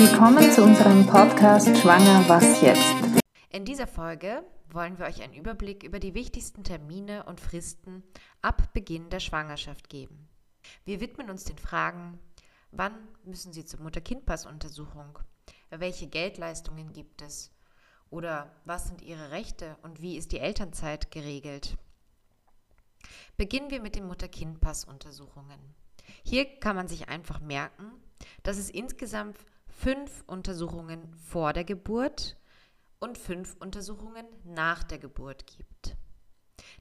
Willkommen zu unserem Podcast Schwanger Was jetzt? In dieser Folge wollen wir euch einen Überblick über die wichtigsten Termine und Fristen ab Beginn der Schwangerschaft geben. Wir widmen uns den Fragen, wann müssen Sie zur Mutter-Kind-Pass-Untersuchung? Welche Geldleistungen gibt es? Oder was sind Ihre Rechte und wie ist die Elternzeit geregelt? Beginnen wir mit den Mutter-Kind-Pass-Untersuchungen. Hier kann man sich einfach merken, dass es insgesamt fünf Untersuchungen vor der Geburt und fünf Untersuchungen nach der Geburt gibt.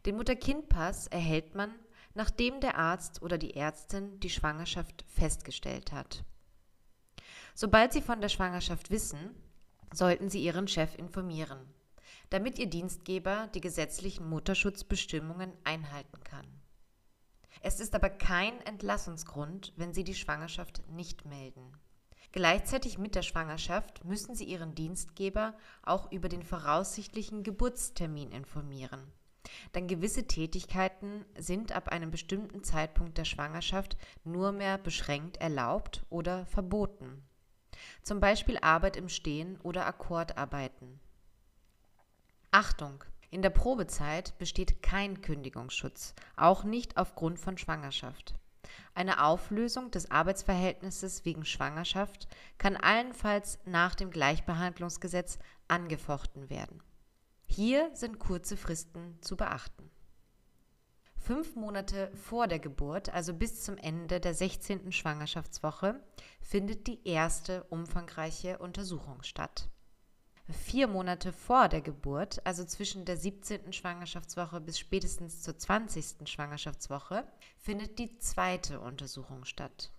Den Mutter-Kind-Pass erhält man, nachdem der Arzt oder die Ärztin die Schwangerschaft festgestellt hat. Sobald Sie von der Schwangerschaft wissen, sollten Sie Ihren Chef informieren, damit Ihr Dienstgeber die gesetzlichen Mutterschutzbestimmungen einhalten kann. Es ist aber kein Entlassungsgrund, wenn Sie die Schwangerschaft nicht melden. Gleichzeitig mit der Schwangerschaft müssen Sie Ihren Dienstgeber auch über den voraussichtlichen Geburtstermin informieren. Denn gewisse Tätigkeiten sind ab einem bestimmten Zeitpunkt der Schwangerschaft nur mehr beschränkt erlaubt oder verboten. Zum Beispiel Arbeit im Stehen oder Akkordarbeiten. Achtung! In der Probezeit besteht kein Kündigungsschutz, auch nicht aufgrund von Schwangerschaft. Eine Auflösung des Arbeitsverhältnisses wegen Schwangerschaft kann allenfalls nach dem Gleichbehandlungsgesetz angefochten werden. Hier sind kurze Fristen zu beachten. Fünf Monate vor der Geburt, also bis zum Ende der 16. Schwangerschaftswoche, findet die erste umfangreiche Untersuchung statt. Vier Monate vor der Geburt, also zwischen der 17. Schwangerschaftswoche bis spätestens zur 20. Schwangerschaftswoche, findet die zweite Untersuchung statt.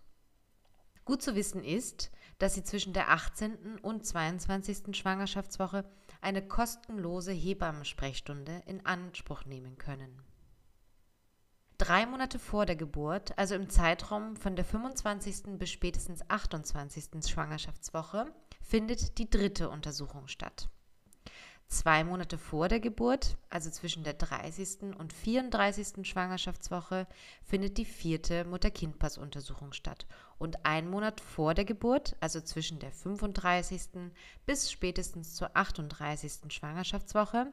Gut zu wissen ist, dass Sie zwischen der 18. und 22. Schwangerschaftswoche eine kostenlose Hebammensprechstunde in Anspruch nehmen können. Drei Monate vor der Geburt, also im Zeitraum von der 25. bis spätestens 28. Schwangerschaftswoche, findet die dritte Untersuchung statt. Zwei Monate vor der Geburt, also zwischen der 30. und 34. Schwangerschaftswoche, findet die vierte Mutter-Kind-Pass-Untersuchung statt. Und ein Monat vor der Geburt, also zwischen der 35. bis spätestens zur 38. Schwangerschaftswoche,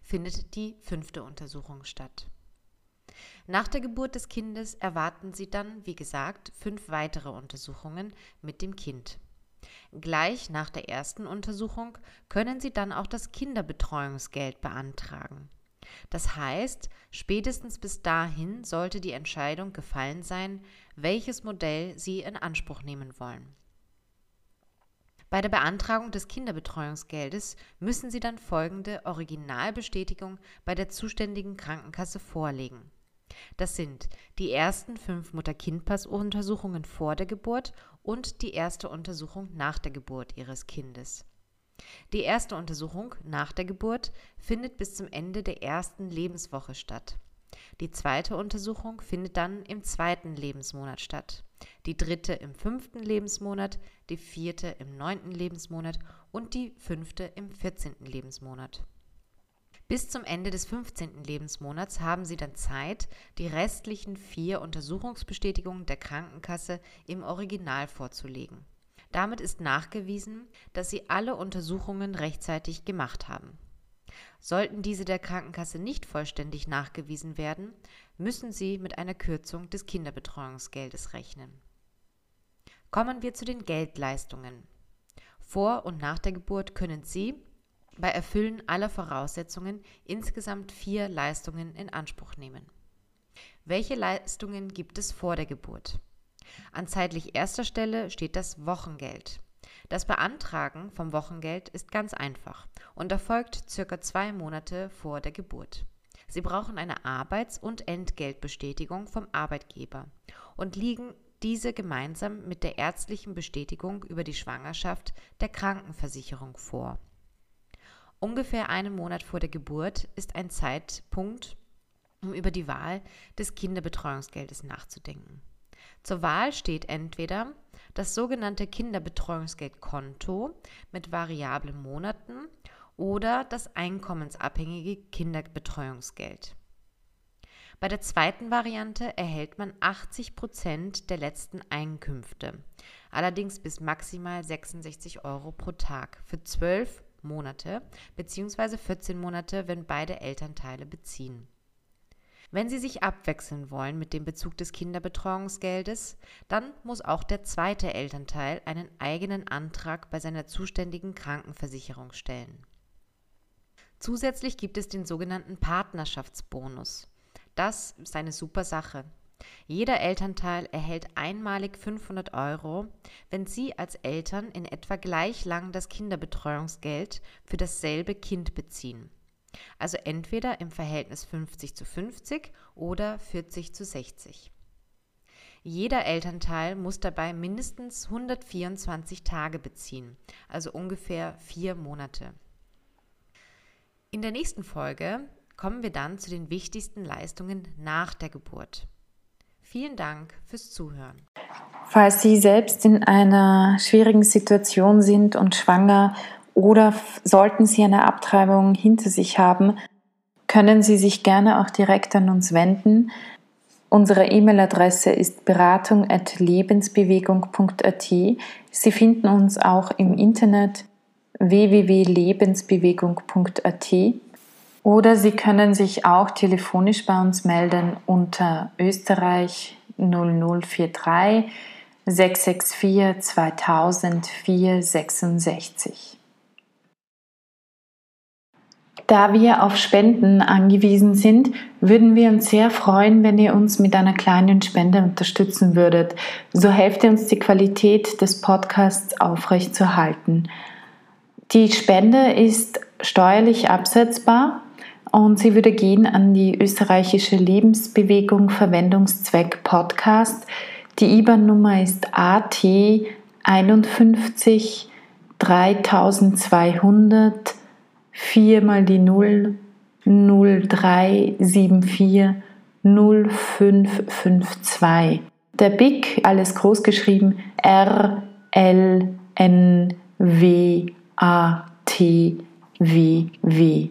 findet die fünfte Untersuchung statt. Nach der Geburt des Kindes erwarten sie dann, wie gesagt, fünf weitere Untersuchungen mit dem Kind. Gleich nach der ersten Untersuchung können sie dann auch das Kinderbetreuungsgeld beantragen. Das heißt, spätestens bis dahin sollte die Entscheidung gefallen sein, welches Modell sie in Anspruch nehmen wollen. Bei der Beantragung des Kinderbetreuungsgeldes müssen Sie dann folgende Originalbestätigung bei der zuständigen Krankenkasse vorlegen. Das sind die ersten fünf Mutter-Kind-Pass-Untersuchungen vor der Geburt und die erste Untersuchung nach der Geburt ihres Kindes. Die erste Untersuchung nach der Geburt findet bis zum Ende der ersten Lebenswoche statt. Die zweite Untersuchung findet dann im zweiten Lebensmonat statt. Die dritte im fünften Lebensmonat, die vierte im neunten Lebensmonat und die fünfte im vierzehnten Lebensmonat. Bis zum Ende des 15. Lebensmonats haben Sie dann Zeit, die restlichen vier Untersuchungsbestätigungen der Krankenkasse im Original vorzulegen. Damit ist nachgewiesen, dass Sie alle Untersuchungen rechtzeitig gemacht haben. Sollten diese der Krankenkasse nicht vollständig nachgewiesen werden, müssen Sie mit einer Kürzung des Kinderbetreuungsgeldes rechnen. Kommen wir zu den Geldleistungen. Vor und nach der Geburt können Sie, bei Erfüllen aller Voraussetzungen insgesamt vier Leistungen in Anspruch nehmen. Welche Leistungen gibt es vor der Geburt? An zeitlich erster Stelle steht das Wochengeld. Das Beantragen vom Wochengeld ist ganz einfach und erfolgt circa zwei Monate vor der Geburt. Sie brauchen eine Arbeits- und Entgeltbestätigung vom Arbeitgeber und liegen diese gemeinsam mit der ärztlichen Bestätigung über die Schwangerschaft der Krankenversicherung vor. Ungefähr einen Monat vor der Geburt ist ein Zeitpunkt, um über die Wahl des Kinderbetreuungsgeldes nachzudenken. Zur Wahl steht entweder das sogenannte Kinderbetreuungsgeldkonto mit variablen Monaten oder das einkommensabhängige Kinderbetreuungsgeld. Bei der zweiten Variante erhält man 80 Prozent der letzten Einkünfte, allerdings bis maximal 66 Euro pro Tag für 12 Monate bzw. 14 Monate, wenn beide Elternteile beziehen. Wenn Sie sich abwechseln wollen mit dem Bezug des Kinderbetreuungsgeldes, dann muss auch der zweite Elternteil einen eigenen Antrag bei seiner zuständigen Krankenversicherung stellen. Zusätzlich gibt es den sogenannten Partnerschaftsbonus. Das ist eine super Sache. Jeder Elternteil erhält einmalig 500 Euro, wenn Sie als Eltern in etwa gleich lang das Kinderbetreuungsgeld für dasselbe Kind beziehen. Also entweder im Verhältnis 50 zu 50 oder 40 zu 60. Jeder Elternteil muss dabei mindestens 124 Tage beziehen, also ungefähr vier Monate. In der nächsten Folge kommen wir dann zu den wichtigsten Leistungen nach der Geburt. Vielen Dank fürs Zuhören. Falls Sie selbst in einer schwierigen Situation sind und schwanger oder sollten Sie eine Abtreibung hinter sich haben, können Sie sich gerne auch direkt an uns wenden. Unsere E-Mail-Adresse ist beratung.lebensbewegung.at. Sie finden uns auch im Internet www.lebensbewegung.at oder Sie können sich auch telefonisch bei uns melden unter Österreich 0043 664 2000 466. Da wir auf Spenden angewiesen sind, würden wir uns sehr freuen, wenn ihr uns mit einer kleinen Spende unterstützen würdet. So helft ihr uns, die Qualität des Podcasts aufrechtzuerhalten. Die Spende ist steuerlich absetzbar und sie würde gehen an die österreichische Lebensbewegung Verwendungszweck Podcast. Die IBAN-Nummer ist AT 51 3200 4 mal die 0 0374 0552. Der BIC, alles groß geschrieben, R L N W A T W W.